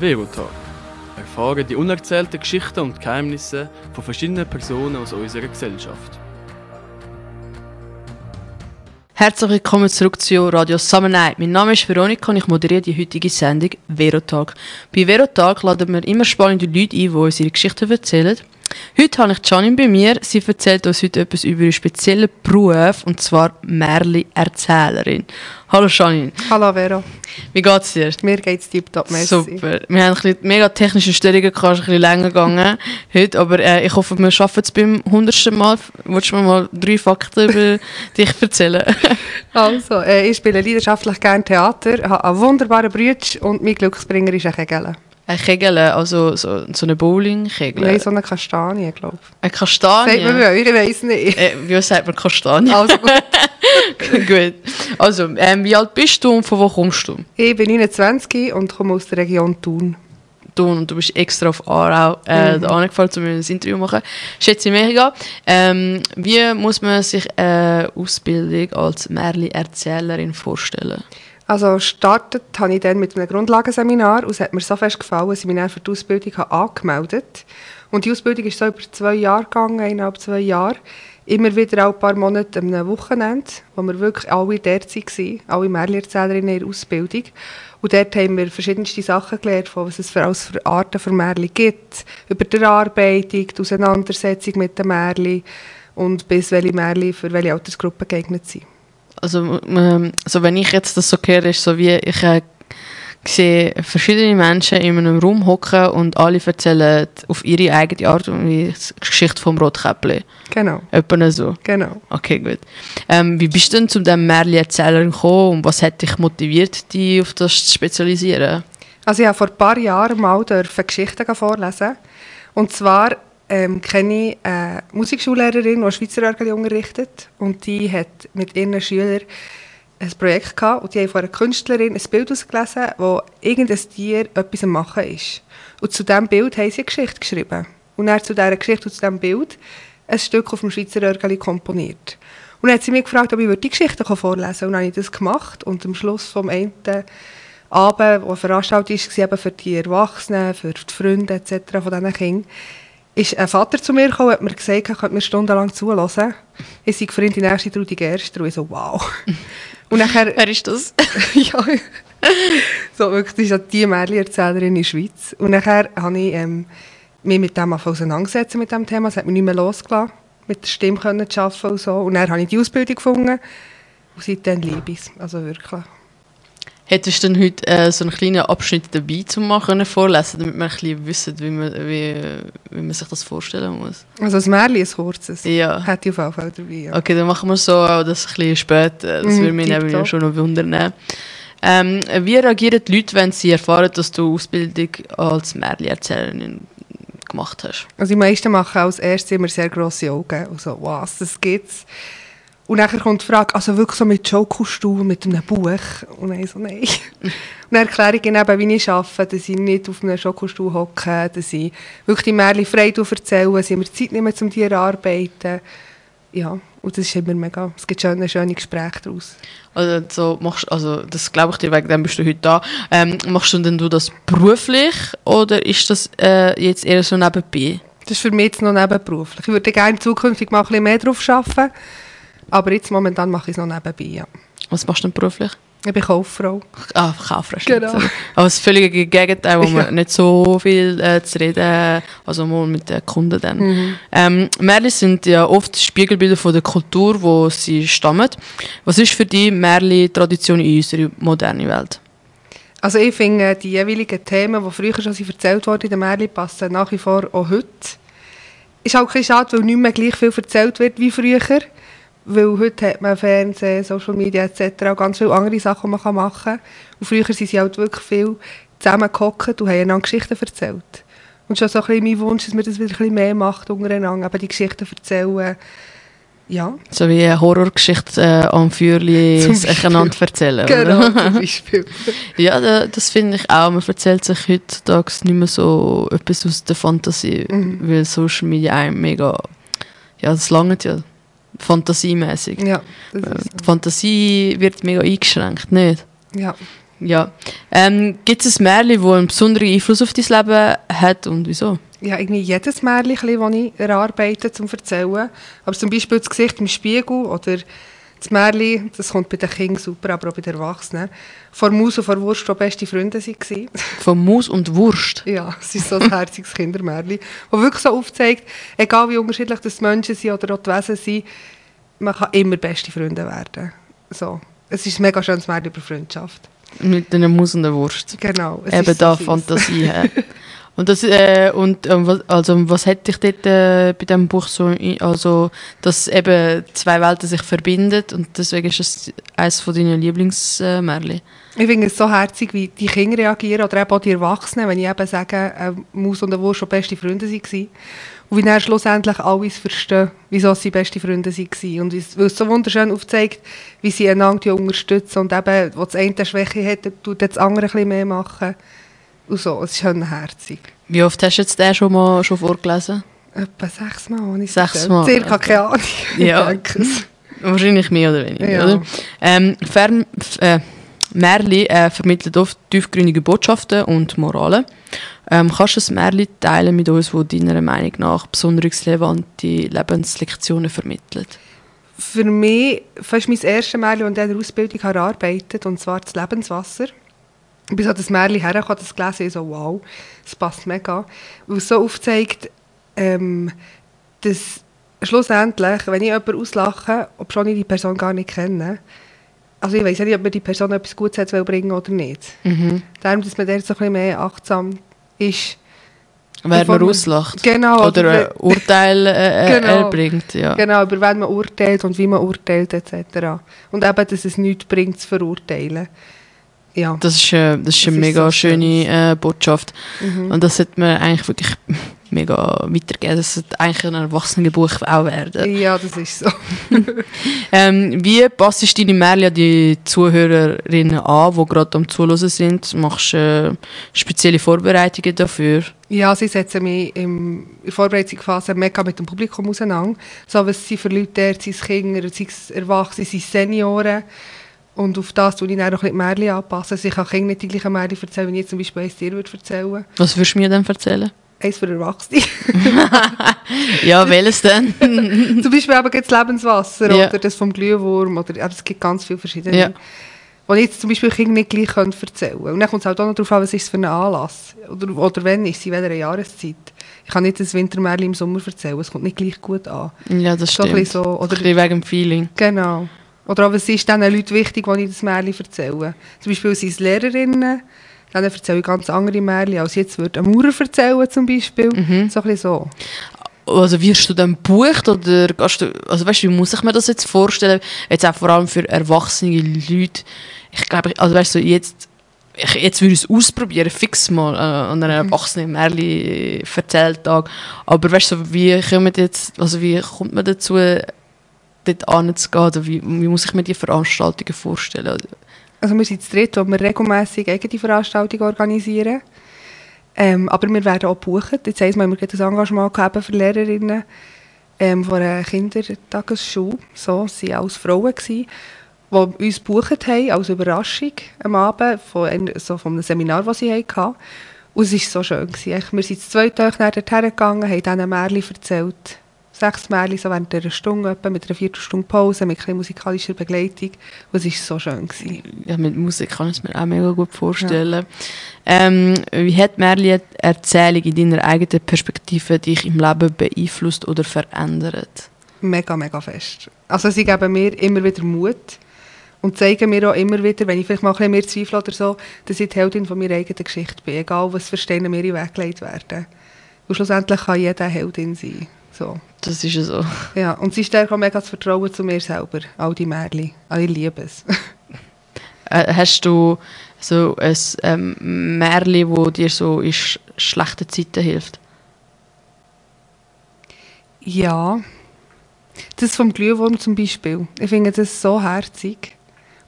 Verotag. Erfahren die unerzählten Geschichten und Geheimnisse von verschiedenen Personen aus unserer Gesellschaft. Herzlich willkommen zurück zu Radio Summer Night. Mein Name ist Veronika und ich moderiere die heutige Sendung Verotag. Bei Verotag laden wir immer spannende Leute ein, die uns ihre Geschichten erzählen. Heute habe ich Janine bei mir. Sie erzählt uns heute etwas über ihren speziellen Beruf, und zwar Märli-Erzählerin. Hallo Janine. Hallo Vero. Wie geht's dir? Mir geht's tiptop, merci. Super. Wir haben ein bisschen mega technische Störungen ist ein bisschen länger gegangen heute, aber äh, ich hoffe, wir schaffen es beim hundertsten Mal. Willst du mir mal drei Fakten über dich erzählen? also, äh, ich spiele leidenschaftlich gerne Theater, habe einen wunderbaren Bruder und mein Glücksbringer ist ein Kegel. Ein Kegel, also so, so eine Bowling-Kegel? Nein, so eine Kastanie, glaube ich. Eine Kastanie? Sagt man bei euch, ich weiss nicht. Äh, wie sagt man Kastanie? Also gut. gut. Also, ähm, wie alt bist du und von wo kommst du? Ich bin 29 und komme aus der Region Thun. Thun und du bist extra auf Aarau äh, mhm. angefallen, um ein Interview zu machen. Schätze ich mega. Ähm, wie muss man sich eine Ausbildung als Märli-Erzählerin vorstellen? Also gestartet habe ich dann mit einem Grundlagenseminar und es hat mir so fest gefallen, dass ich mich dann für die Ausbildung habe angemeldet Und die Ausbildung ist so über zwei Jahre gegangen, eineinhalb, zwei Jahre. Immer wieder ein paar Monate am Wochenende, wo wir wirklich alle dort waren, alle Märchenerzählerinnen in ihrer Ausbildung. Und dort haben wir verschiedenste Sachen gelernt, von was es für Arten von Märchen gibt, über die Erarbeitung, die Auseinandersetzung mit den Märchen und bis welche Märchen für welche Altersgruppen geeignet sind. Also, ähm, also wenn ich jetzt das so höre, ist so wie ich äh, sehe verschiedene Menschen in einem Raum hocken und alle erzählen auf ihre eigene Art und Weise die Geschichte vom Rotkäppli. Genau. Etwa so. Genau. Okay, gut. Ähm, wie bist du denn zu diesem Märchen-Erzähler gekommen und was hat dich motiviert, dich auf das zu spezialisieren? Also ich habe vor ein paar Jahren mal Geschichten vorlesen und zwar ähm, kenne ich eine Musikschullehrerin, die Schweizer Örgeli unterrichtet. Und die hat mit ihren Schülern ein Projekt gehabt und die haben von einer Künstlerin ein Bild ausgelesen, wo irgendein Tier etwas am Machen ist. Und zu diesem Bild haben sie eine Geschichte geschrieben. Und dann zu dieser Geschichte und zu diesem Bild ein Stück auf dem Schweizer Örgeli komponiert. Und dann hat sie mich gefragt, ob ich die Geschichte vorlesen kann. Und dann habe ich das gemacht. Und am Schluss vom einen Abend, wo eine Veranstaltung war, für die Erwachsenen, für die Freunde etc. von diesen Kindern, ist ein Vater zu mir gekommen und hat mir gesagt, er könnte mir stundenlang zuhören. Ich sei für ihn die nächste Trudi Gerster und ich so, wow. Und nachher, Wer ist das? ja, so wirklich, das ist die Märchenerzählerin in der Schweiz. Und nachher habe ich ähm, mich mit dem auseinandergesetzt, mit dem Thema. Es hat mich nicht mehr losgelassen, mit der Stimme können zu arbeiten und so. Und dann habe ich die Ausbildung gefunden und seitdem liebe ich es, also wirklich. Hättest du denn heute äh, so einen kleinen Abschnitt dabei zu machen vorlesen, damit wir ein bisschen wissen, wie man, wie, wie man sich das vorstellen muss? Also das Märchen ist kurzes? Ja. Hätte ich auf jeden Fall dabei, ja. Okay, dann machen wir so, auch das ein bisschen später. Das mm, würde mich eben schon noch wundern. Ähm, wie reagieren die Leute, wenn sie erfahren, dass du Ausbildung als Märchenerzählerin gemacht hast? Also die meisten machen als erstes immer sehr grosse Augen. Also, was, das gibt's? Und dann kommt die Frage, also wirklich so mit Showkostüm, mit einem Buch? Und dann so, nein. und dann erkläre ich ihnen wie ich arbeite, dass ich nicht auf einem Showkostüm hocke, dass ich wirklich die Märchen frei erzähle, dass ich mir Zeit nehme, um zu arbeiten. Ja, und das ist immer mega, es gibt schöne, schöne Gespräche daraus. Also, so machst, also das glaube ich dir, wegen dem bist du heute da. Ähm, machst du denn du das beruflich oder ist das äh, jetzt eher so nebenbei? Das ist für mich jetzt noch nebenberuflich. Ich würde gerne zukünftig mal ein bisschen mehr drauf arbeiten. Aber jetzt momentan mache ich es noch nebenbei, ja. Was machst du denn beruflich? Ich bin Kauffrau. Ah, Kauffrau, Genau. Aber das völlige Gegenteil, wo ja. man nicht so viel äh, zu reden also mal mit den Kunden dann. Mhm. Ähm, Märchen sind ja oft Spiegelbilder von der Kultur, wo sie stammen. Was ist für dich Märchen-Tradition in unserer modernen Welt? Also ich finde, die jeweiligen Themen, die früher schon erzählt wurden in den Märchen, passen nach wie vor auch heute. Ist auch ein bisschen schade, weil nicht mehr gleich viel erzählt wird wie früher. Weil heute hat man Fernsehen, Social Media etc. auch ganz viele andere Sachen, die man machen kann. Und früher sind sie halt wirklich viel zusammengehockt und haben einander Geschichten erzählt. Und schon so ein bisschen mein Wunsch, dass man das wieder ein bisschen mehr macht untereinander, aber die Geschichten erzählen. Ja. So wie eine Horrorgeschichte äh, am Feuerli einander erzählen. Genau, zum Beispiel. ja, da, das finde ich auch. Man erzählt sich heutzutage nicht mehr so etwas aus der Fantasie, mhm. weil Social Media einem mega... Ja, das langt ja fantasiemäßig. Ja. Die Fantasie wird mega eingeschränkt, nicht? Ja. Ja. Ähm, Gibt es ein Märchen, das einen besonderen Einfluss auf dein Leben hat und wieso? Ja, irgendwie jedes Märchen, das ich erarbeite, zum erzählen. Aber zum Beispiel das Gesicht im Spiegel oder das Märchen, das kommt bei den Kindern super, aber auch bei den Erwachsenen. Vor Maus und vor Wurst, die beste Freunde waren. Von Maus und Wurst? Ja, es ist so ein herziges Kindermärchen, das wirklich so aufzeigt, egal wie unterschiedlich das Menschen sind oder auch die Wesen sind, man kann immer beste Freunde werden. So. Es ist ein mega schönes Märchen über Freundschaft. Mit einer Maus und einer Wurst. Genau. Eben so da süß. Fantasie. Und, das, äh, und ähm, was, also, was hat dich dort äh, bei diesem Buch so, also, dass eben zwei Welten sich verbinden und deswegen ist es eines von deinen Lieblingsmärchen? Ich finde es so herzig, wie die Kinder reagieren oder eben auch die Erwachsenen, wenn ich eben sage, eine Maus und eine Wurst schon beste Freunde waren. Und wie dann schlussendlich alles verstehen, wieso sie beste Freunde waren. Und weil es so wunderschön aufzeigt, wie sie einander unterstützen und eben, wo das eine eine Schwäche hat, tut das andere ein bisschen mehr machen. Und so, es ist schon herzig. Wie oft hast du jetzt den schon mal schon vorgelesen? Etwa sechsmal, ich Sechsmal. Circa, okay. keine Ahnung. Ja. Wahrscheinlich mehr oder weniger, Ja. oder? Ähm, Fern, äh, Märchen äh, vermitteln oft tiefgründige Botschaften und Moralen. Ähm, kannst du ein Märchen teilen mit uns, wo deiner Meinung nach besonders relevante Lebenslektionen vermittelt? Für mich, fast mein erstes das ich in der Ausbildung erarbeitet und zwar das Lebenswasser. Ich bin so das Märchen hergekommen, das gelesen und so, wow, das passt mega. Weil es so aufzeigt, ähm, dass schlussendlich, wenn ich jemanden auslache, ob schon ich die Person gar nicht kenne, also ich weiß ja nicht, ob mir die Person etwas Gutes hat will bringen oder nicht. Mhm. Darum, dass man dort so ein bisschen mehr achtsam ist. Wer man- auslacht. Genau. Oder ein Urteil äh, äh, Genau. erbringt. Ja. Genau, über wen man urteilt und wie man urteilt etc. Und eben, dass es nichts bringt, zu verurteilen. Ja. Das ist, äh, das ist Das eine ist mega so schöne äh, Botschaft. Mhm. Und das sollte man eigentlich wirklich mega weitergeben. Das sollte eigentlich ein Erwachsenenbuch auch werden. Ja, das ist so. Ähm, wie passt deine an die Zuhörerinnen an, die gerade am Zuhören sind? Machst du äh, spezielle Vorbereitungen dafür? Ja, sie setzen mich im, in der Vorbereitungsphase mega mit dem Publikum auseinander. So, was sind für Leute sind es Kinder, sind es Erwachsene, sind es Senioren. Und auf das tue ich dann auch ein bisschen die Märchen anpassen. Also ich kann Kindern nicht die gleichen Märchen erzählen, wenn ich jetzt zum Beispiel eins dir würde erzählen Was würdest du mir dann erzählen? Eins für Erwachsene. Ja, welches denn? zum Beispiel eben das Lebenswasser Ja. oder das vom Glühwurm. Oder, aber es gibt ganz viele verschiedene. Ja. Die ich jetzt zum Beispiel Kindern nicht gleich erzählen können. Und dann kommt es halt auch noch darauf an, was ist es für ein Anlass. Oder, oder wenn ist es, in welcher Jahreszeit. Ich kann nicht das Wintermärchen im Sommer erzählen, es kommt nicht gleich gut an. ja, das So ein stimmt. so, Ein oder, bisschen wegen dem Feeling. genau. Oder auch, was ist diesen Leuten wichtig, die ich das Märchen erzähle. Zum Beispiel sind es Lehrerinnen, dann erzähle ich ganz andere Märchen, als jetzt würde ein Maurer erzählen zum Beispiel. Mhm. So ein so. Also wirst du dann gebucht oder gehst du, also weißt du, wie muss ich mir das jetzt vorstellen? Jetzt auch vor allem für erwachsene Leute. Ich glaube, also weißt du, jetzt, ich, jetzt würde ich es ausprobieren, fix mal äh, an einem erwachsenen Märchen Erzähltag. Aber weißt du, wie kommt jetzt, also wie kommt man dazu, dort anzugehen? Oder wie, wie muss ich mir die Veranstaltungen vorstellen? Also wir sind zu dritt, wo wir regelmässig eigene Veranstaltungen organisieren. Ähm, aber wir werden auch gebucht. Jetzt haben wir ein Engagement gehabt eben für Lehrerinnen ähm, von einer Kindertagesschule. So, sie waren alles Frauen, gewesen, die uns gebucht haben als Überraschung am Abend von, ein- so von einem Seminar, das sie hatten. Und es war so schön. Wir sind zu zweit nachher dorthin gegangen, haben dann ein Märchen erzählt. Sechs Märchen, so während einer Stunde, etwa, mit einer Viertelstunde Pause, mit ein musikalischer Begleitung. Und es war so schön. Gewesen. Ja, mit Musik kann ich es mir auch mega gut vorstellen. Ähm, wie hat Merli Erzählung in deiner eigenen Perspektive dich im Leben beeinflusst oder verändert? Mega, mega fest. Also sie geben mir immer wieder Mut und zeigen mir auch immer wieder, wenn ich vielleicht mal ein bisschen mehr zweifle oder so, dass ich die Heldin von meiner eigenen Geschichte bin. Egal, was für Steine mir in den Weg gelegt werden. Und schlussendlich kann jeder Heldin sein. So. Das ist ja so. Ja, und sie stärkt auch mega das Vertrauen zu mir selber. All die Märchen. Also ich liebe es. Äh, hast du so ein ähm, Märli, wo dir so in sch schlechten Zeiten hilft? ja. Das vom Glühwurm zum Beispiel. Ich finde das so herzig.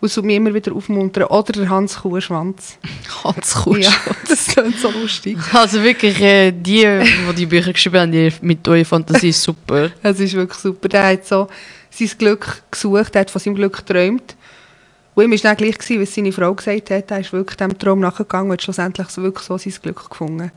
Und mich immer wieder aufmuntern. Oder der Hans Kuhschwanz. Ganz kurz. Ja, das klingt so lustig. Also wirklich, äh, die, die die Bücher geschrieben haben, die mit eurer Fantasie ist super. Es ist wirklich super. Der hat so sein Glück gesucht, der hat von seinem Glück geträumt. Und ihm war dann gleich, gewesen, was seine Frau gesagt hat, er ist wirklich dem Traum nachgegangen und hat schlussendlich so wirklich so sein Glück gefunden.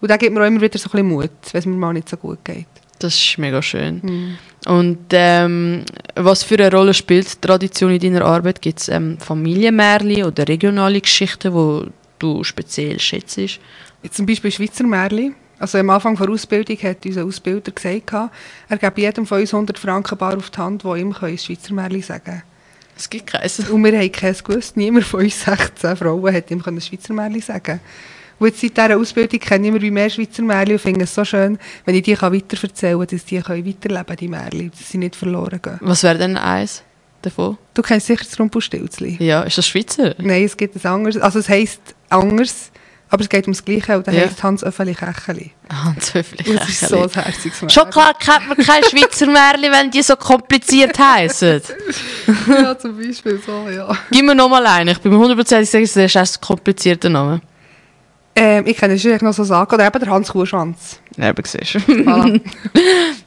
Und da gibt mir auch immer wieder so ein bisschen Mut, wenn es mir mal nicht so gut geht. Das ist mega schön. Und ähm, was für eine Rolle spielt die Tradition in deiner Arbeit? Gibt es ähm, Familienmärchen oder regionale Geschichten, die du speziell schätzt? Jetzt zum Beispiel Schweizer Märchen. Also am Anfang der Ausbildung hat unser Ausbilder gesagt, er gebe jedem von uns 100 Franken bar auf die Hand, die ihm ein Schweizer Märchen sagen können. Es gibt keins. Und wir haben keins gewusst. Niemand von uns 16 Frauen hat ihm ein Schweizer Märchen sagen Und jetzt seit dieser Ausbildung kenne ich immer mehr Schweizer Märchen und finde es so schön, wenn ich die weiterverzählen kann, dass die weiterleben können, die Märchen, dass sie nicht verloren gehen. Was wäre denn eins davon? Du kennst sicher das Rumpelstilzli. Ja, ist das Schweizer? Nein, es gibt ein anderes. Also es heisst anders, aber es geht ums Gleiche und dann Ja. heisst Hans Öffeli Kächeli. Hans Höflich. Und es ist so ein herziges Märchen. Schon klar kennt man keine Schweizer Märchen, wenn die so kompliziert heißen. ja, zum Beispiel so, ja. Gib mir nochmal einen. Ich bin mir hundertprozentig sicher, das ist erst ein komplizierter Name. Ähm, ich kenne natürlich noch so sagen, oder eben der Hans Kuhschwanz. Ja, aber siehst du.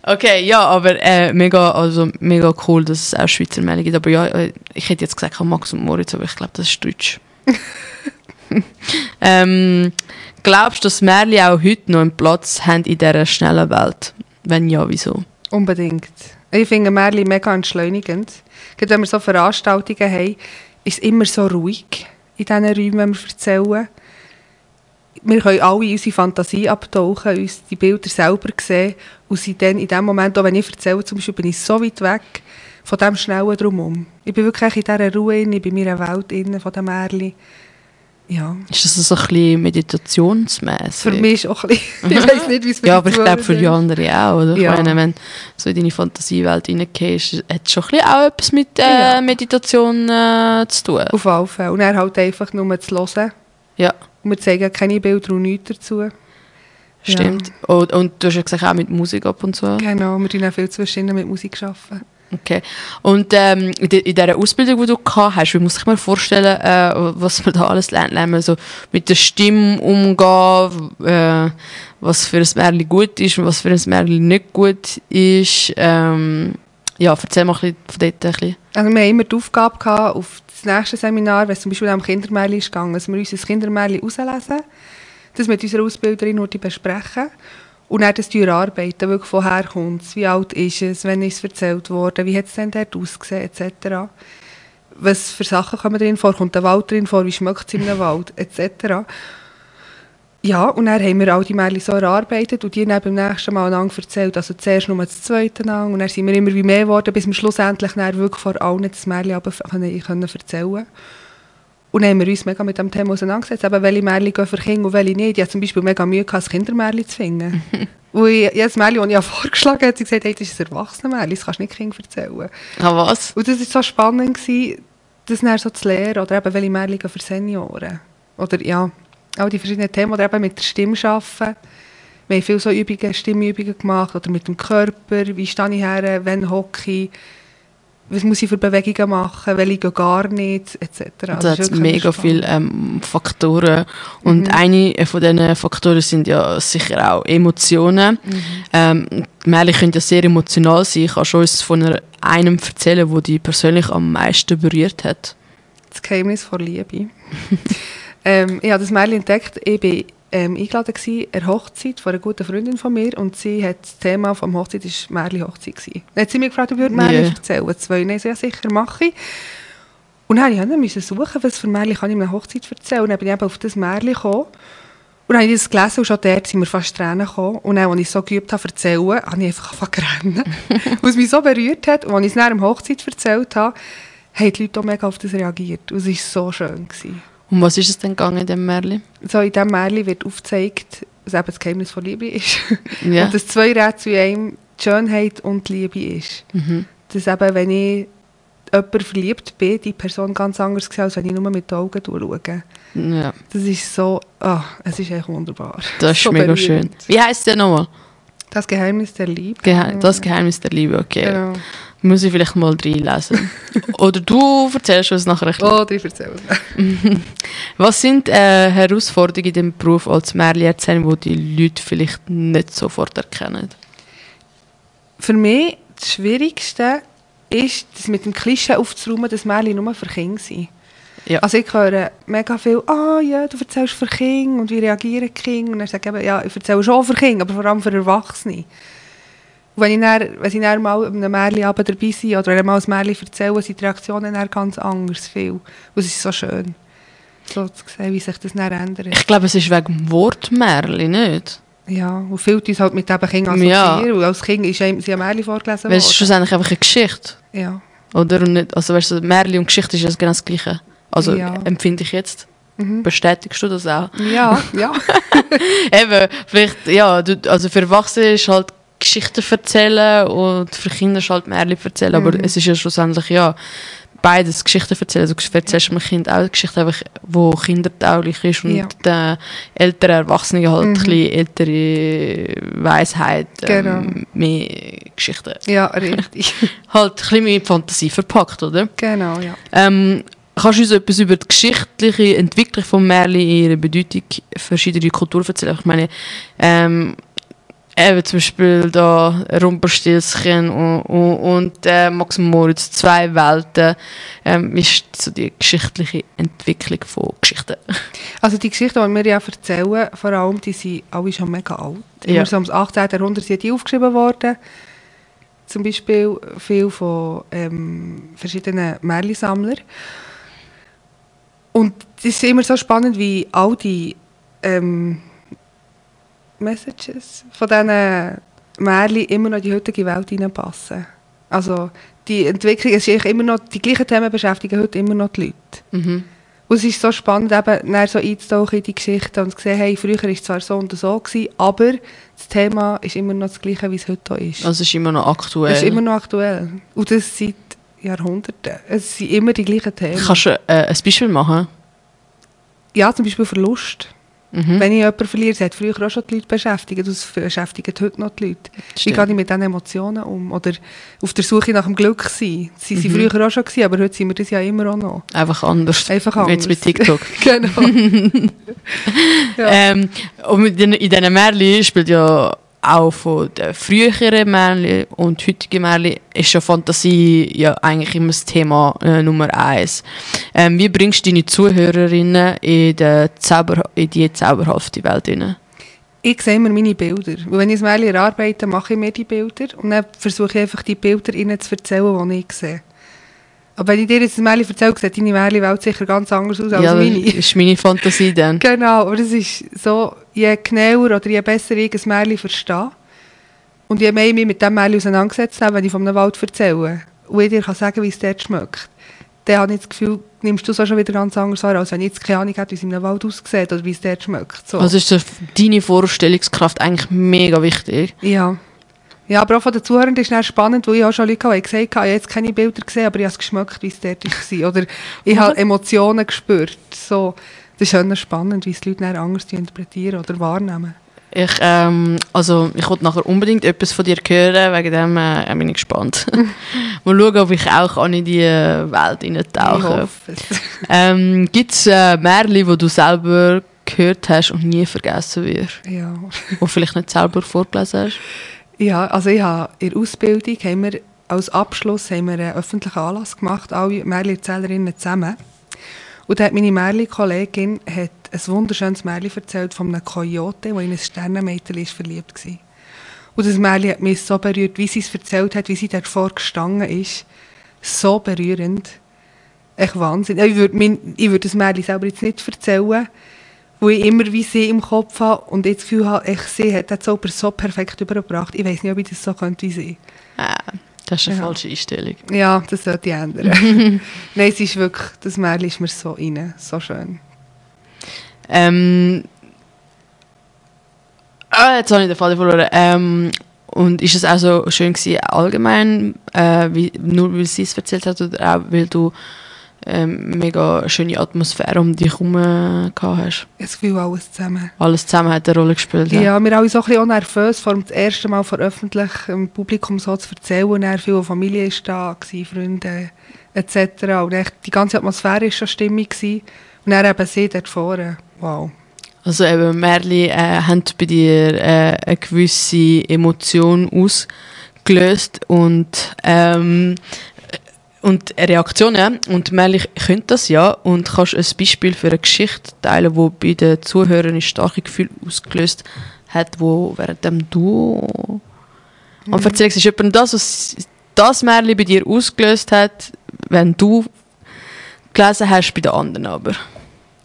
Okay, ja, aber äh, mega, also, mega cool, dass es auch Schweizer Märchen gibt. Aber ja, äh, ich hätte jetzt gesagt Max und Moritz, aber ich glaube, das ist Deutsch. ähm, glaubst du, dass Märchen auch heute noch einen Platz haben in dieser schnellen Welt? Wenn ja, wieso? Unbedingt. Ich finde Märchen mega entschleunigend. Gerade wenn wir so Veranstaltungen haben, ist es immer so ruhig in diesen Räumen, wenn wir erzählen. Wir können alle in unsere Fantasie abtauchen, uns die Bilder selber sehen und sind dann in dem Moment, auch wenn ich erzähle, zum Beispiel, bin ich so weit weg von dem Schnellen drumherum. Ich bin wirklich in dieser Ruhe, ich bin in meiner Welt innen, von den Märchen. Ja, Ist das so ein bisschen meditationsmäßig? für mich ist auch ein bisschen, ich weiß nicht, wie es für Ja, aber ich glaube für die anderen auch, oder? Ja. Ich meine, wenn du so in deine Fantasiewelt reingehst, hat es schon ein bisschen auch etwas mit äh. Meditation äh, zu tun. Auf alle Fälle. Und er halt einfach nur zu hören. Ja, Und wir zeigen keine Bilder und nichts dazu. stimmt. Und, und du hast ja gesagt, auch mit Musik ab und zu. Genau, wir tun auch viel zwischen mit Musik arbeiten. Okay. Und ähm, in, de- in dieser Ausbildung, die du gehabt hast, wie muss ich mir vorstellen, äh, was man da alles lernt? Lernt man so mit der Stimme umgehen, äh, was für ein Märchen gut ist und was für ein Märchen nicht gut ist. Ähm, ja, erzähl mal ein bisschen von dort. Ein bisschen. Also wir haben immer die Aufgabe gehabt, auf nächste Seminar, wenn es zum Beispiel am Kindermärchen ist gegangen, dass wir uns ein Kindermärchen rauslesen, das mit unserer Ausbilderin besprechen und dann das erarbeiten, wirklich woher kommt es, wie alt ist es, wann ist es erzählt worden, wie hat es denn dort ausgesehen, etc. Was für Sachen kommen drin vor, kommt der Wald drin vor, wie schmeckt es in einem Wald, etc. Ja, und dann haben wir all die Märchen so erarbeitet und die dann beim nächsten Mal einander erzählt. Also zuerst nur das zweite an und dann sind wir immer wie mehr geworden, bis wir schlussendlich dann wirklich vor allen das Märchen können, können erzählen Und dann haben wir uns mega mit dem Thema auseinandergesetzt, eben welche Märchen gehen für Kinder und welche nicht. Ich hatte zum Beispiel mega Mühe, ein Kindermärchen zu finden. und ich, jedes Märchen, das ich vorgeschlagen habe, hat sie gesagt, hey, das ist ein Erwachsenenmärchen, das kannst du nicht Kindern erzählen. Ah, was? Und das war so spannend, gewesen, das dann so zu lernen. Oder eben, welche Märchen gehen für Senioren. Oder ja, all die verschiedenen Themen. Oder eben mit der Stimme arbeiten. Wir haben viele so Übungen, Stimmübungen gemacht. Oder mit dem Körper. Wie stehe ich her, wenn hocke ich. Was muss ich für Bewegungen machen, welche gehen gar nicht, etc. Also hat das wirklich mega spannend. viele ähm, Faktoren. Und Mhm. eine von diesen Faktoren sind ja sicher auch Emotionen. Mhm. Ähm, die Märchen können ja sehr emotional sein. Kannst du uns von einem erzählen, der dich persönlich am meisten berührt hat? Das Geheimnis vor Liebe. ähm, ich habe das Märchen entdeckt. Ich war ähm, eingeladen gewesen, an der Hochzeit von einer guten Freundin von mir und sie hat das Thema vom Hochzeit ist Märchen-Hochzeit gewesen. Dann hat sie mich gefragt, ob ich Märchen Ja. erzählen Zwei, nein, ja sicher, mache ich. Und dann musste ich suchen, was für Märchen kann ich einer Hochzeit erzählen. Und dann bin ich eben auf das Märchen gekommen. Und dann habe ich das gelesen und schon dort sind mir fast Tränen gekommen. Und dann, als ich so geübt habe, erzählen, habe ich einfach angefangen. Weil es mich so berührt hat. Und als ich es nach der Hochzeit erzählt habe, haben die Leute auch mega auf das reagiert. Und es war so schön. Gewesen. Um was ist es denn gegangen in diesem Märchen? So in diesem Märchen wird aufgezeigt, was eben das Geheimnis von Liebe ist. Ja. Und dass zwei Rätsel in einem die Schönheit und die Liebe ist. Mhm. Dass eben, wenn ich jemanden verliebt bin, die Person ganz anders sieht, als wenn ich nur mit den Augen schaue. ja, Das ist so, ah, es ist echt wunderbar. das ist so mega berührend. schön. Wie heißt der nochmal? Das Geheimnis der Liebe. Gehe das Geheimnis der Liebe, okay. Genau. Muss ich vielleicht mal reinlesen. Oder du erzählst uns nachher ein bisschen. Oh, die erzählen es. Was sind äh, Herausforderungen in dem Beruf als Märchenerzähler, die die Leute vielleicht nicht sofort erkennen? Für mich das Schwierigste ist, das mit dem Klischee aufzuräumen, dass Märchen nur für Kinder sind. Ja. Also ich höre mega viel, ah ja, du erzählst für Kinder und wie reagieren Kinder. Und dann sage ich eben, ja, ich erzähle schon für Kinder, aber vor allem für Erwachsene. Und wenn, ich dann, wenn sie dann mal einem Märchen dabei bin oder mal ein Märchen erzähle, sind die Reaktionen dann ganz anders viel. Und es ist so schön, so zu sehen, wie sich das dann ändert. Ich glaube, es ist wegen dem Wort Märli, nicht? Ja, und viele uns halt mit eben Kindern Ja. assoziieren. Und als Kind ist einem, sie ein Märchen vorgelesen Weil es ist worden. schlussendlich einfach eine Geschichte. Ja. Oder? Und nicht, also weißt du, Märli und Geschichte ist ja genau das Gleiche. Also Ja. empfinde ich jetzt. Mhm. Bestätigst du das auch? Ja, ja. Eben, vielleicht, ja, du, also für Erwachsene ist halt Geschichten erzählen und für Kinder halt Märchen erzählen, aber Mhm. es ist ja schlussendlich, ja, beides Geschichten erzählen. Also, Du erzählst einem Kind auch eine Geschichte, einfach, wo kindertauglich ist und Ja. den älteren Erwachsenen halt Mhm. ein bisschen ältere Weisheit, ähm, Genau. mehr Geschichten. ja, richtig. Halt ein bisschen mehr Fantasie verpackt, oder? genau, ja. Ähm, kannst du uns etwas über die geschichtliche Entwicklung von Märli, ihre Bedeutung, verschiedene Kulturen erzählen? Ich meine, ähm, eben zum Beispiel da Rumpelstilzchen und, und, und äh, Max Moritz, zwei Welten. Ähm, wie ist so die geschichtliche Entwicklung von Geschichten? Also die Geschichten, die wir ja erzählen, vor allem, die sind alle schon mega alt. Ja. Immer so ums 18. Jahrhundert sind die aufgeschrieben worden. Zum Beispiel viel von ähm, verschiedenen Märchensammlern. Und es ist immer so spannend, wie all die ähm, Messages von diesen Märchen immer noch in die heutige Welt hineinpassen. Also die Entwicklung, es ist immer noch, die gleichen Themen beschäftigen heute immer noch die Leute. Mhm. Und es ist so spannend, eben so einzutauchen in die Geschichte und zu sehen, hey, früher war es zwar so und so, gewesen, aber das Thema ist immer noch das gleiche, wie es heute ist. Also es ist immer noch aktuell. es ist immer noch aktuell. Und das seit Jahrhunderten. Es sind immer die gleichen Themen. Kannst du äh, ein Beispiel machen? ja, zum Beispiel Verlust. Mhm. Wenn ich jemanden verliere, das hat früher auch schon die Leute beschäftigt, das beschäftigt heute noch die Leute. Wie gehe ich mit diesen Emotionen um? Oder auf der Suche nach dem Glück sein. Sie sind Mhm. früher auch schon gewesen, aber heute sind wir das ja immer auch noch. Einfach anders. Einfach Wie Jetzt anders. mit TikTok. genau. Ja. Ähm, und in diesen Märchen spielt ja auch von den früheren Märchen und heutigen Märchen ist ja Fantasie ja eigentlich immer das Thema äh, Nummer eins. Ähm, wie bringst du deine Zuhörerinnen in, den Zauber, in die zauberhafte Welt hinein? Ich sehe immer meine Bilder. Und wenn ich ein Märchen erarbeite, mache ich mir die Bilder und dann versuche ich einfach die Bilder ihnen zu erzählen, die ich sehe. Aber wenn ich dir jetzt ein Märchen erzähle, sieht deine Märchenwelt sicher ganz anders aus als ja, meine. das ist meine Fantasie dann. Genau, aber es ist so, je genauer oder je besser ich ein Märchen verstehe und je mehr ich mich mit diesem Märchen auseinandergesetzt habe, wenn ich von einem Wald erzähle und ich dir kann sagen wie es dort schmeckt, dann habe ich das Gefühl, nimmst du es auch schon wieder ganz anders wahr, als wenn ich jetzt keine Ahnung hätte, wie es in einem Wald aussieht oder wie es dort schmeckt. So. Also ist deine Vorstellungskraft eigentlich mega wichtig. ja. Ja, aber auch von den Zuhörern ist es spannend, weil ich auch schon Leute hatte, die gesagt haben, ich habe jetzt keine Bilder gesehen, aber ich habe es geschmeckt, wie es dort war. Oder ich habe Emotionen gespürt. So, das ist schon spannend, wie es die Leute dann anders interpretieren oder wahrnehmen. Ich, ähm, also, ich wollte nachher unbedingt etwas von dir hören, wegen dem äh, bin ich gespannt. Mal schauen, ob ich auch in die äh, Welt Ich hineintauchen hoffe es. ähm, Gibt es äh, Märchen, die du selber gehört hast und nie vergessen wirst? Ja. Wo vielleicht nicht selber vorgelesen hast? Ja, also ich habe in der Ausbildung haben wir als Abschluss haben wir einen öffentlichen Anlass gemacht, alle Märchenerzählerinnen zusammen. Und da hat meine Märchenkollegin hat ein wunderschönes Märchen erzählt von einem Kojote, der in ein Sternenmädchen ist verliebt war. Und das Märchen hat mich so berührt, wie sie es erzählt hat, wie sie davor gestanden ist. So berührend. Echt Wahnsinn. Ich würde, mein, ich würde das Märchen selber jetzt nicht erzählen, wo ich immer wie sie im Kopf habe und jetzt das Gefühl habe, ich, sie hat das Zauber so perfekt übergebracht. Ich weiß nicht, ob ich das so könnte wie sie. Äh, das ist eine Ja. falsche Einstellung. Ja, das sollte ich ändern. Nein, es ist wirklich, das Märchen ist mir so rein, so schön. Ähm, ah, jetzt habe ich den Faden verloren. Ähm, und ist es auch so schön gewesen, allgemein, äh, wie, nur weil sie es erzählt hat oder auch weil du ähm, mega schöne Atmosphäre um dich herum äh, gehabt hast? Das Gefühl, alles zusammen. Alles zusammen hat eine Rolle gespielt. Ja, Ja. wir waren alle so ein bisschen auch nervös, vor allem das erste Mal vor öffentlichem Publikum so zu erzählen. Und dann viele Familie war da, gewesen, Freunde etc. Und echt, die ganze Atmosphäre war schon stimmig. Gewesen. Und dann eben sie dort vorne. Wow. Also eben, Märchen äh, haben bei dir äh, eine gewisse Emotion ausgelöst und ähm, und Reaktionen. Und Mel, ich könnte das ja. Und kannst ein Beispiel für eine Geschichte teilen, die bei den Zuhörern ein starkes Gefühl ausgelöst hat, wo während du am Erzählen ist jemand das, was das Märchen bei dir ausgelöst hat, wenn du gelesen hast bei den anderen aber?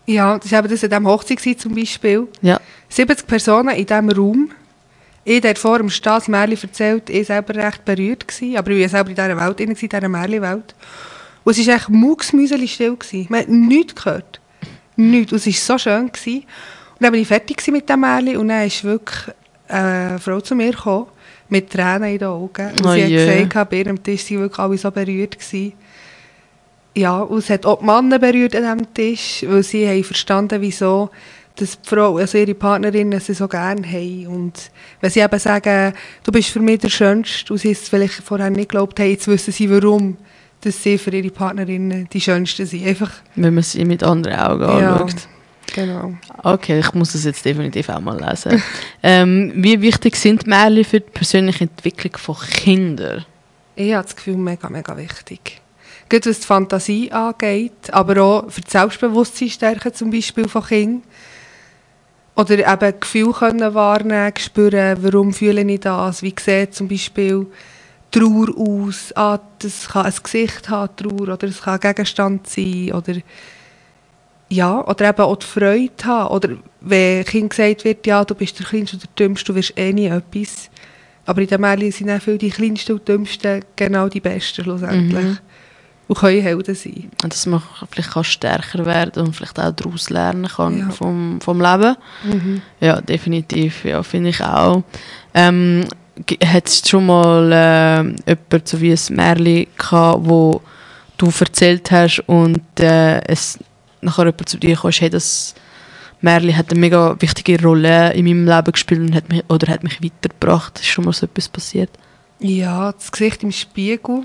Ja, das war eben das an diesem Hochzeit zum Beispiel. Ja. 70 Personen in diesem Raum. Ich, der vor dem Stars Märchen erzählt, ich selber recht berührt gewesen, aber ich war selber in dieser Welt in dieser Märchenwelt. Und es war echt mucksmüseli still. Gewesen. Man hat nichts gehört. Nichts. Und es war so schön. Gewesen. Und dann war ich fertig mit dem Märchen und dann ist wirklich eine Frau zu mir gekommen, mit Tränen in den Augen. Und Oh sie hat gesagt, bei ihrem Tisch waren wirklich alle so berührt. Gewesen. Ja, und es hat auch die Männer berührt an diesem Tisch, weil sie haben verstanden, wieso dass die Frau, also ihre Partnerinnen sie so gerne haben. Und wenn sie eben sagen, du bist für mich der Schönste, und sie es vielleicht vorher nicht geglaubt haben, jetzt wissen sie, warum dass sie für ihre Partnerinnen die Schönsten sind. Einfach, Wenn man sie mit anderen Augen ja, anschaut. genau. Okay, ich muss das jetzt definitiv auch mal lesen. ähm, wie wichtig sind Märchen für die persönliche Entwicklung von Kindern? Ich habe das Gefühl, mega, mega wichtig. Gerade was die Fantasie angeht, aber auch für das Selbstbewusstsein stärken zum Beispiel von Kindern. Oder eben Gefühle können wahrnehmen, spüren, warum fühle ich das, wie sieht zum Beispiel Trauer aus, ah, das kann ein Gesicht haben, Trauer, oder es kann ein Gegenstand sein, oder ja, oder eben auch die Freude haben, oder wenn Kind gesagt wird, ja, du bist der Kleinste oder der Dümmste, du wirst eh nie etwas. Aber in den Märchen sind auch viele die Kleinsten und Dümmsten genau die Besten schlussendlich. Mhm. Und können Helden sein. Und Dass man vielleicht kann stärker werden und vielleicht auch daraus lernen kann Ja. vom, vom Leben. Ja, definitiv. Ja, finde ich auch. Ähm, hat es schon mal äh, jemand so wie ein Märchen gehabt, wo du erzählt hast und äh, es nachher jemand zu dir kam, hey, das Märchen hat eine mega wichtige Rolle in meinem Leben gespielt und hat mich, oder hat mich weitergebracht. Ist schon mal so etwas passiert? Ja, das Gesicht im Spiegel.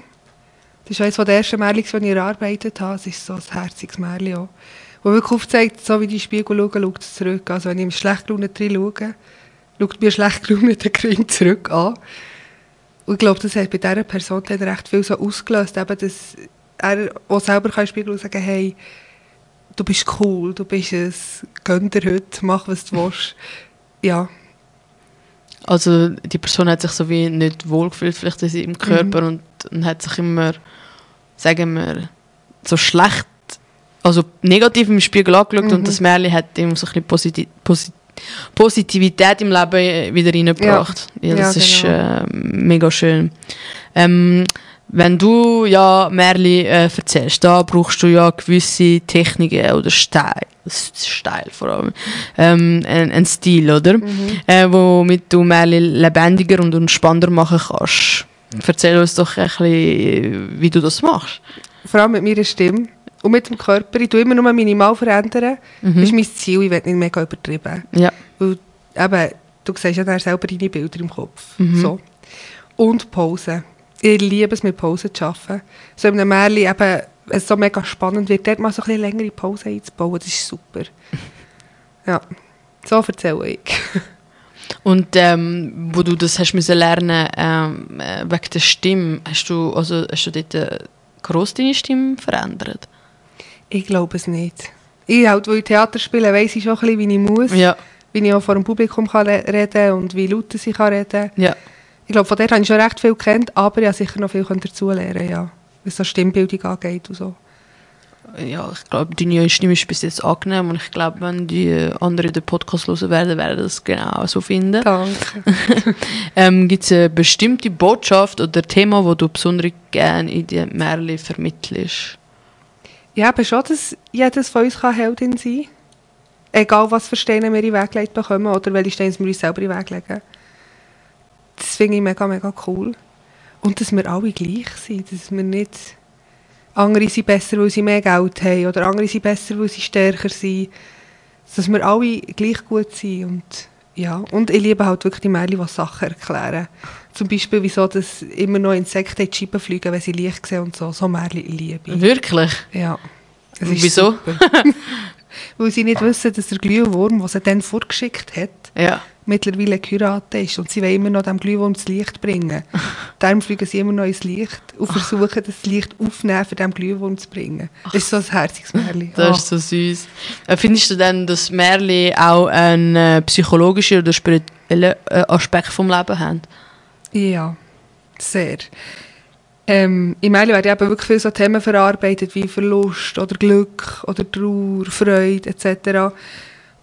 Das ist eines der ersten Märchen, die ich erarbeitet habe. Es ist so ein herziges Märchen auch. Wo wirklich aufzeigt, so wie die Spiegel schauen, schaut es zurück. Also wenn ich im schlecht gelaunt drin schaue, schaut mir schlecht gelaunt der Kind zurück an. Und ich glaube, das hat bei dieser Person dann recht viel so ausgelöst, eben, dass er auch selber kann im Spiegel sagen hey, du bist cool, du bist es, gönn dir heute, mach was du willst. Ja, Also die Person hat sich so wie nicht wohlgefühlt vielleicht in seinem Körper und, und hat sich immer, sagen wir, so schlecht, also negativ im Spiegel angeschaut und das Märchen hat ihm so ein bisschen Posit Posit Positivität im Leben wieder reingebracht. Ja, Ja, das ist genau. äh, mega schön. Ähm, wenn du ja Märchen äh, erzählst, da brauchst du ja gewisse Techniken oder Style, Style vor allem, ähm, ein, ein Stil, oder? Äh, womit du Märchen lebendiger und, und spannender machen kannst. Erzähl uns doch ein bisschen, wie du das machst. vor allem mit meiner Stimme und mit dem Körper. Ich tue immer nur minimal verändern. Das ist mein Ziel, ich will nicht mega übertrieben. Ja. Weil, eben, du siehst ja dann selber deine Bilder im Kopf. So. Und Pause. Ich liebe es, mit Pause zu arbeiten. So in einem Märchen, eben, es so mega spannend wird, dort mal so ein bisschen längere Pause einzubauen, das ist super. ja, so erzähle ich. Und ähm, wo du das hast müssen lernen ähm, äh, wegen der Stimme, hast du, also, hast du dort äh, gross deine Stimme verändert? Ich glaube es nicht. Ich halt, weil ich Theater spiele, weiss ich schon ein bisschen, wie ich muss. Ja. Wie ich auch vor dem Publikum kann reden und wie laut ich kann reden Ja. Ich glaube, von der habe ich schon recht viel gekannt, aber ich habe sicher noch viel dazulernen ja. Was so Stimmbildung angeht und so. Ja, ich glaube, deine Stimme ist bis jetzt angenehm und ich glaube, wenn die anderen den Podcast hören werden, werden das genau so finden. Danke. Ähm, Gibt es eine bestimmte Botschaft oder Thema, wo du besonders gerne in die Märchen vermittelst? Ja, aber schon, dass jedes von uns kann Heldin sein kann. Egal, was für Steine wir in den Weg gelegt bekommen oder welche Steine wir uns selber in den Weg legen. Das finde ich mega, mega cool. Und dass wir alle gleich sind. Dass wir nicht... Andere sind besser, weil sie mehr Geld haben. Oder andere sind besser, weil sie stärker sind. Dass wir alle gleich gut sind. Und, ja. und ich liebe halt wirklich die Märchen, die Sachen erklären. Zum Beispiel, wieso dass immer noch Insekten in die Scheiben fliegen, wenn sie Licht sehen und so. So Märchen liebe ich. Wirklich? Ja. Es Wieso? weil sie nicht wissen, dass der Glühwurm, den sie dann vorgeschickt hat, Ja. mittlerweile geheiratet ist und sie wollen immer noch dem Glühwurm das Licht bringen. Darum fliegen sie immer noch ins Licht und versuchen, das Licht aufzunehmen, für dem Glühwurm zu bringen. Das ist so ein herziges Märchen. Das ist so süß. Äh, Findest du denn, dass Märchen auch einen äh, psychologischen oder spirituellen äh, Aspekt vom Leben haben? Ja, sehr. Ähm, Im Märchen werden eben wirklich viele so Themen verarbeitet wie Verlust oder Glück oder Trauer, Freude etc.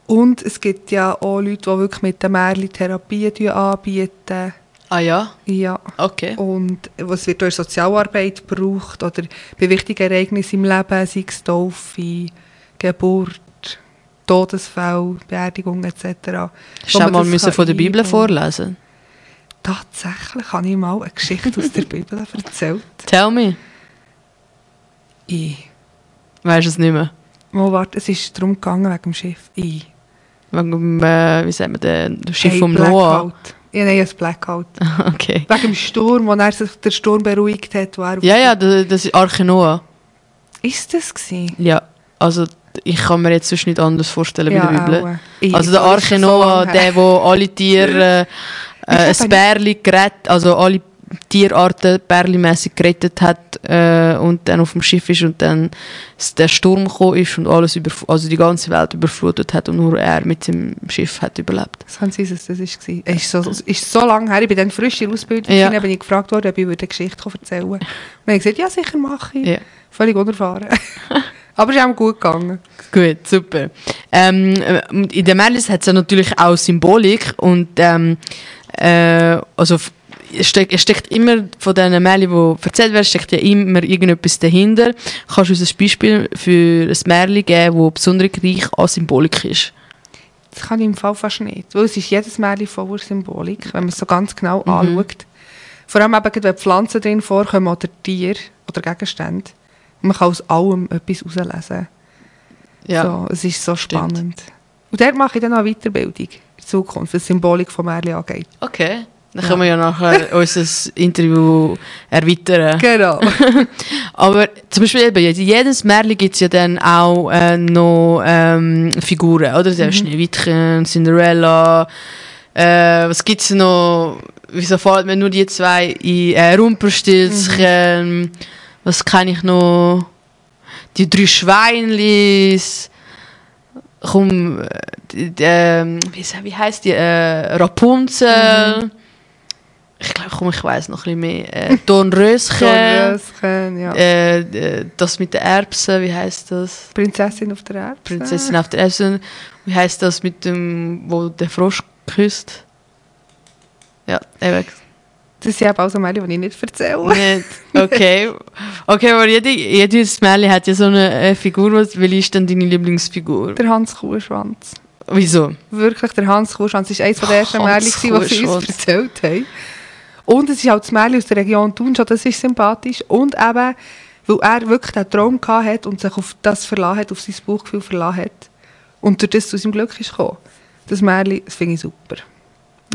Und es gibt ja auch Leute, die wirklich mit den Märchen Therapien anbieten. Ah ja? Ja. Okay. Und was wird durch Sozialarbeit gebraucht oder bei wichtigen Ereignissen im Leben, sei es Taufe, Geburt, Todesfall, Beerdigung etc. Man mal müssen von der Bibel vorlesen? Tatsächlich habe ich mal eine Geschichte aus der Bibel erzählt. Tell me. Ich. Weißt du es nicht mehr? Mal warte, es ist darum gegangen wegen dem Schiff. Ich. Wegen dem, äh, wie sagt man, dem Schiff Hey, vom Noah. Blackout. Ja, nein, ein Blackout. Okay. Wegen dem Sturm, wo er sich der Sturm beruhigt hat. Wo Ja, ja, das, das ist Arche Noah. Ist das gewesen? Ja, also ich kann mir jetzt sonst nicht anders vorstellen Ja, bei der Bibel. Ich- Also der Arche so Noah, her. der, wo alle Tiere, äh, ein Bärli gerettet, also alle Tierarten bärlimässig gerettet hat äh, und dann auf dem Schiff ist und dann der Sturm gekommen ist und alles über, also die ganze Welt überflutet hat und nur er mit dem Schiff hat überlebt. Das kann sein, dass das ist war. Es ist so, es ist so lange her. Ich bin dann frisch in Ausbildung. Ja. Bin ich gefragt worden, ob ich eine Geschichte erzählen würde. Und dann habe ich gesagt, ja, sicher mache ich. Ja. Völlig unerfahren. Aber es ist auch gut gegangen. Gut, super. Ähm, äh, in der Märchen hat es ja natürlich auch Symbolik und ähm, äh, also es steckt, es steckt immer von diesen Märchen, die erzählt werden, steckt ja immer irgendetwas dahinter. Kannst du uns ein Beispiel für ein Märchen geben, das besonders reich an Symbolik ist? Das kann ich im Fall fast nicht. Weil es ist jedes Märchen voller Symbolik, wenn man es so ganz genau Mhm. anschaut. Vor allem eben, wenn Pflanzen drin vorkommen oder Tiere oder Gegenstände. Man kann aus allem etwas herauslesen. So, es ist so Stimmt. spannend. Und dort mache ich dann auch Weiterbildung Zukunft, was die Symbolik von Märchen angeht. Okay. Dann können wir ja nachher unser Interview erweitern. Genau. Aber zum Beispiel eben, jedes Märchen gibt es ja dann auch äh, noch ähm, Figuren, oder? Mhm. Schneewittchen, Cinderella, äh, was gibt es noch? Wieso fällt mir nur die zwei in äh, Rumpelstilzchen? Was kann ich noch? Die drei Schweinlis. Komm, äh, ähm, wie, wie heißt die? Äh, Rapunzel. Ich glaube, komm, ich weiß noch ein bisschen mehr. Äh, Dornröschen. Dornröschen, ja. Äh, äh, das mit den Erbsen, wie heißt das? Prinzessin auf der Erde. Prinzessin auf der Erbsen. Wie heißt das mit dem, wo der Frosch küsst? Ja, eben. Das sind eben auch so Märchen, die ich nicht erzähle. Nicht. Okay. Okay, aber jede, jedes Märchen hat ja so eine Figur. Was, welche ist denn deine Lieblingsfigur? Der Hans Kuhschwanz. Wieso? Wirklich, der Hans Kuhschwanz war eines der ersten Hans Märchen, die sie uns erzählt haben. Und es ist halt das Märchen aus der Region Thun, schon das ist sympathisch. Und eben, weil er wirklich den Traum hatte und sich auf das verlassen hat, auf sein Bauchgefühl verlassen hat. Und durch das zu seinem Glück ist gekommen. Das Märchen, das finde ich super.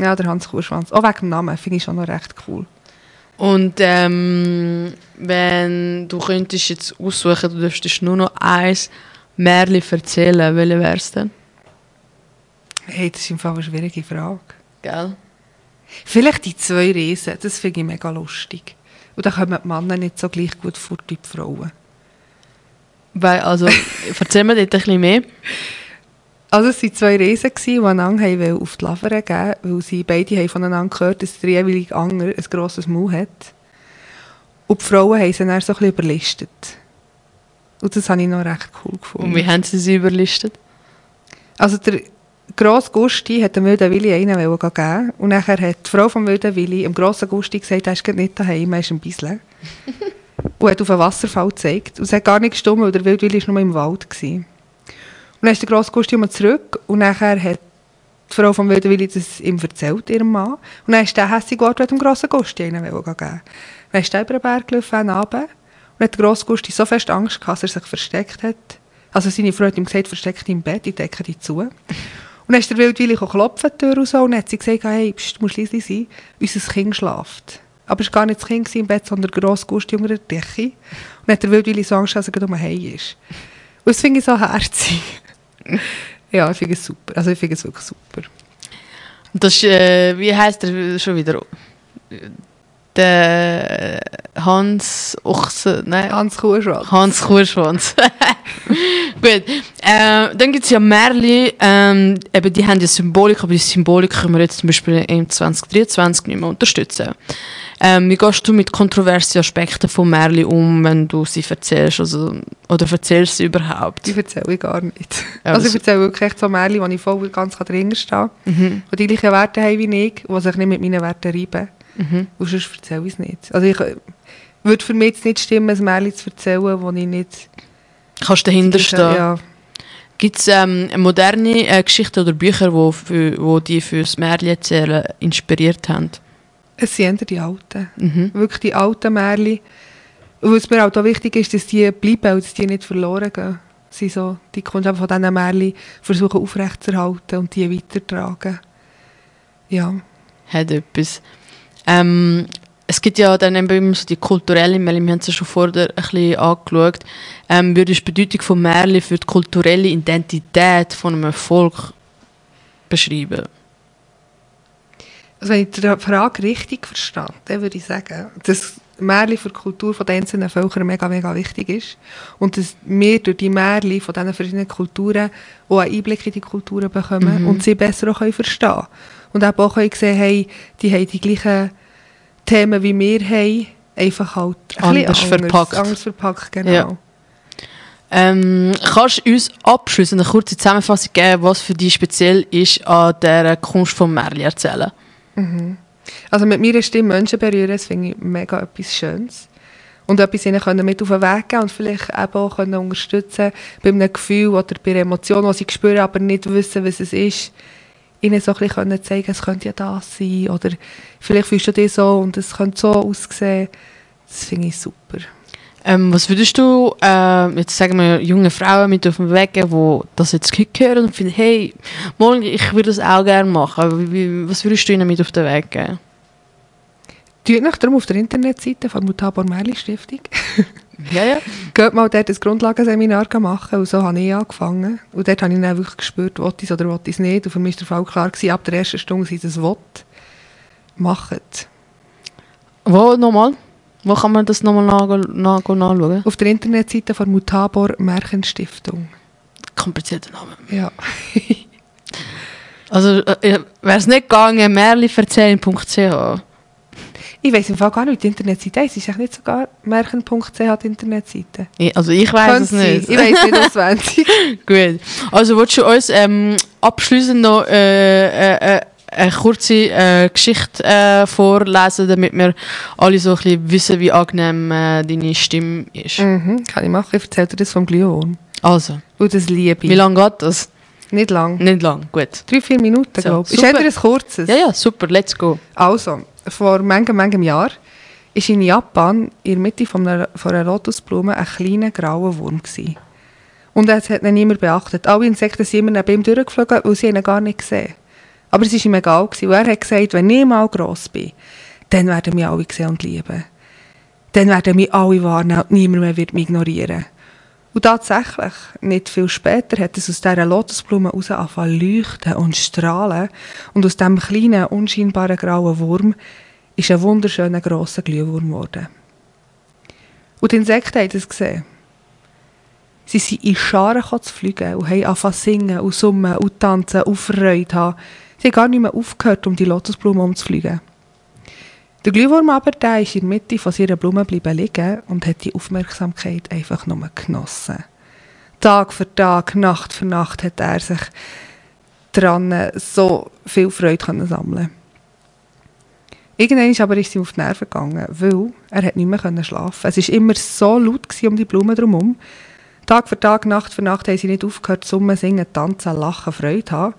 Ja, der Hans Kuhschwanz. Auch wegen dem Namen finde ich schon noch recht cool. Und ähm, wenn du könntest jetzt aussuchen, du dürftest nur noch eins Märchen erzählen, welche wäre es denn? Hey, das ist im Fall eine schwierige Frage. Gell? Vielleicht die zwei Riesen, das finde ich mega lustig. Und da kommen die Männer nicht so gleich gut wie die Frauen. Weil, also, erzähl mir dort ein bisschen mehr. Also es waren zwei Riesen, die einander auf die Lavere geben weil sie beide haben voneinander gehört, dass der jeweilige andere ein grosses Maul hat. Und die Frauen haben sie dann so ein bisschen überlistet. Und das habe ich noch recht cool gefunden. Und wie haben sie sie überlistet? Also der grosse Gusti hat dem wilden Willi einen geben und nachher hat die Frau vom wilden Willi dem grossen Gusti gesagt, er ist nicht daheim, er ist ein bisschen. und hat auf einen Wasserfall gezeigt. Und es hat gar nicht gestimmt, weil der wilde Willi war nur im Wald. Gewesen. Und dann ist der grosse Gusti immer zurück und nachher hat die Frau vom wilden Willi das ihm erzählt, ihrem Mann. Und dann ist der hässlich geworden, dem grossen Gusti einen geben. Dann ist er über den Berg gelaufen, runter, und hat der grosse Gusti so fest Angst gehabt, dass er sich versteckt hat. Also seine Frau hat ihm gesagt, versteck dich im Bett, ich decke dich zu. Und dann ist der Wildwilli klopfen, die Tür und so, und hat sie gesagt, hey, pst, du musst leise sein, unser Kind schläft. Aber es war gar nicht das Kind im Bett, sondern der grosse Gusti unter der Decke. Und dann hat der Wildwilli so Angst, dass er gerade um ist. Und das finde ich so herzig. ja, ich finde es super. Also ich finde es wirklich super. Das ist, äh, wie heißt der schon wieder? Der Hans Ochse, nein. Hans Kuhschwanz. Hans Kuhschwanz. Gut. Äh, dann gibt es ja Märli, ähm, eben die haben ja Symbolik, aber die Symbolik können wir jetzt zum Beispiel im 2023 nicht mehr unterstützen. Ähm, wie gehst du mit kontroversen Aspekten von Märli um, wenn du sie erzählst? Also, oder erzählst du sie überhaupt? Die erzähle ich gar nicht. Ja, also ich erzähle wirklich so Märchen, wo ich voll ganz dahinter stehe. Mhm. Die die gleichen Werte haben wie ich, die sich nicht mit meinen Werten reiben. Mhm. Und sonst erzähle ich es nicht. Also ich äh, würde für mich jetzt nicht stimmen, ein Märchen zu erzählen, wo ich nicht... Kannst du dahinter stehen? Ja. Gibt es ähm, moderne äh, Geschichten oder Bücher, wo, für, wo die fürs Märchen erzählen inspiriert haben? Es sind die Alten. Mhm. Wirklich die alten Märchen. Was mir auch wichtig ist, dass die bleiben und dass die nicht verloren gehen. Sie so, die Kunst von diesen Märchen versuchen aufrechtzuerhalten und die weitertragen. Ja. Hat etwas. Ähm, es gibt ja dann eben immer so die kulturelle Märchen, wir haben es ja schon vorher ein bisschen angeschaut. Ähm, würdest du die Bedeutung von Märchen für die kulturelle Identität von einem Volk beschreiben? Also wenn ich die Frage richtig verstehe, dann würde ich sagen, dass Märchen für die Kultur der einzelnen Völker mega, mega wichtig ist. Und dass wir durch die Märchen von diesen verschiedenen Kulturen auch einen Einblick in die Kulturen bekommen Mhm. und sie besser auch verstehen können. Und eben auch können sehen, hey, die haben die gleichen Themen wie wir haben, einfach halt bisschen Anders verpackt. Anders verpackt, genau. Ja. Ähm, kannst du uns abschließend eine kurze Zusammenfassung geben, was für dich speziell ist an dieser Kunst vom Märchen erzählen? Also mit meiner Stimme Menschen berühren, das finde ich mega etwas Schönes. Und etwas ihnen können mit auf den Weg geben und vielleicht eben auch können unterstützen bei einem Gefühl oder bei einer Emotion, die sie spüren, aber nicht wissen, was es ist. Ihnen so ein bisschen zeigen, es könnte ja das sein oder vielleicht fühlst du dich so und es könnte so aussehen. Das finde ich super. Ähm, was würdest du äh, jetzt sagen wir junge Frauen mit auf den Weg geben, die das jetzt hören und finden, hey, morgen, ich würde das auch gerne machen. Wie, was würdest du ihnen mit auf den Weg geben? Tut nach darum auf der Internetseite von Mutabor Merli Stiftung. Ja, ja. Geht mal dort ein Grundlagenseminar machen und so habe ich angefangen. Und dort habe ich dann wirklich gespürt, will ich es oder will ich es nicht. Und für mich war der Fall klar, gewesen, ab der ersten Stunde, ich das will. Macht. Wo nochmal? Wo kann man das nochmal nach, nach, nachschauen? Auf der Internetseite von Mutabor Märchenstiftung. Komplizierter Name. Ja. Also, äh, wäre es nicht gegangen, merliverzählen.ch. Ich weiß im Fall gar nicht, die Internetseite ist. Ist nicht sogar märchen.ch die Internetseite? Ich- Also, ich weiß es sein. nicht. Ich weiß nicht auswendig. Gut. Also, willst du uns ähm, abschließend noch äh, äh, äh, eine kurze äh, Geschichte äh, vorlesen, damit wir alle so ein bisschen wissen, wie angenehm äh, deine Stimme ist? mhm, kann ich machen. Ich erzähle dir das vom Glühwurm. Also, Und das liebe ich. wie lange geht das? Nicht lang. Nicht lang, gut. Drei, vier Minuten, So, glaube ich. Ist eher ein kurzes. Ja, ja, super, let's go. Also, vor manchem, manchem Jahr war in Japan in der Mitte von einer, von einer Lotusblume ein kleiner grauer Wurm. Gewesen. Und es hat ihn niemand beachtet. Alle Insekten sind immer neben ihm durchgeflogen, weil sie ihn gar nicht gesehen Aber es war ihm egal. Gewesen. Er hat gesagt, wenn ich mal gross bin, dann werden mich alle sehen und lieben. Dann werden mich alle warnen und niemand mehr wird mich ignorieren. Und tatsächlich, nicht viel später, hat es aus dieser Lotusblume raus angefangen leuchten und strahlen. Und aus diesem kleinen, unscheinbaren grauen Wurm ist ein wunderschöner, grosser Glühwurm geworden. Und die Insekten haben das gesehen. Sie sind in Scharen zu fliegen und haben angefangen singen und summen und tanzen und Freude haben. Sie haben gar nicht mehr aufgehört, um die Lotusblume umzufliegen. Der Glühwurm aber, der ist in der Mitte von seiner Blume bleiben liegen und hat die Aufmerksamkeit einfach nur genossen. Tag für Tag, Nacht für Nacht hat er sich dran so viel Freude können sammeln Irgendwann aber ist ihm auf die Nerven gegangen, weil er hat nicht mehr schlafen. Es war immer so laut um die Blumen drumherum. Tag für Tag, Nacht für Nacht haben sie nicht aufgehört, zu singen, tanzen, lachen, Freude haben.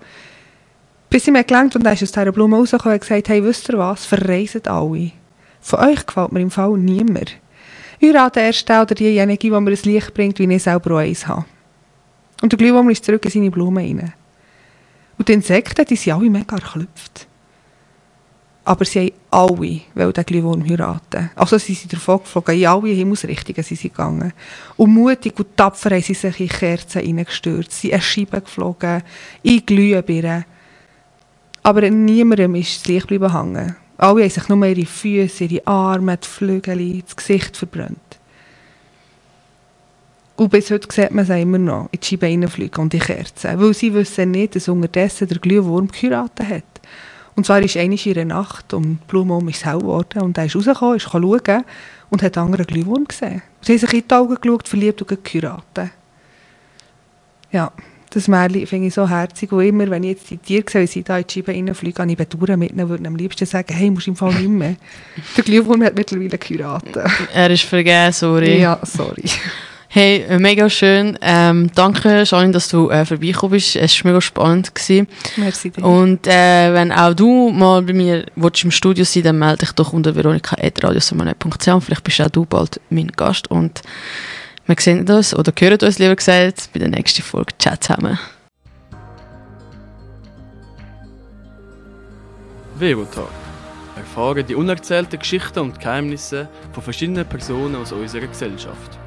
Bis ihm gelangt und er ist aus dieser Blume rausgekommen und gesagt, hey, wisst ihr was, verreisen alle. Von euch gefällt mir im Fall niemand. Heiraten erst der oder diejenige, die mir ein Licht bringt, wie ich selber auch eins habe. Und der Glühwurm ist zurück in seine Blume rein. Und die Insekten, die sind alle mega erklüpft. Aber sie haben alle wollen den Glühwurm heiraten. Also sie sind davon geflogen, in alle Himmelsrichtungen sind sie gegangen. Und mutig und tapfer haben sie sich in Kerzen hineingestürzt, sie sind in Scheiben geflogen, in Glühbirnen. Aber niemandem ist das Licht bleiben hängen. Alle haben sich nur ihre Füße, ihre Arme, die Flügel, das Gesicht verbrannt. Und bis heute sieht man sie immer noch in die hineinfliegen und in Kerzen. Weil sie wissen nicht, dass unterdessen der Glühwurm geheiratet hat. Und zwar ist eine in einer Nacht um die Blume um ist hell geworden und er ist rausgekommen, ist schauen und hat einen Glühwurm gesehen. Sie haben sich in die Augen geschaut, verliebt und geheiratet. Ja, das Märchen finde ich so herzig. Und immer, wenn ich jetzt die Tiere sehe, sie da in die Scheibe reinfliegen, kann ich Bedauern mitnehmen, würde am liebsten sagen, hey, musst du im Fall nicht mehr. Der Glühwurm hat mittlerweile geheiratet. Er ist vergeben, sorry. Ja, sorry. Hey, mega schön. Ähm, danke, Janine, dass du äh, vorbeigekommen bist. Es war mega spannend. Gewesen. Merci dir. Und äh, wenn auch du mal bei mir willst, im Studio sein dann melde dich doch unter veronika.radiosamane.ch und vielleicht bist auch du bald mein Gast. Und wir sehen uns, oder hören uns lieber gesagt, bei der nächsten Folge. Ciao zusammen. Verotag. Erfahren die unerzählten Geschichten und Geheimnisse von verschiedenen Personen aus unserer Gesellschaft.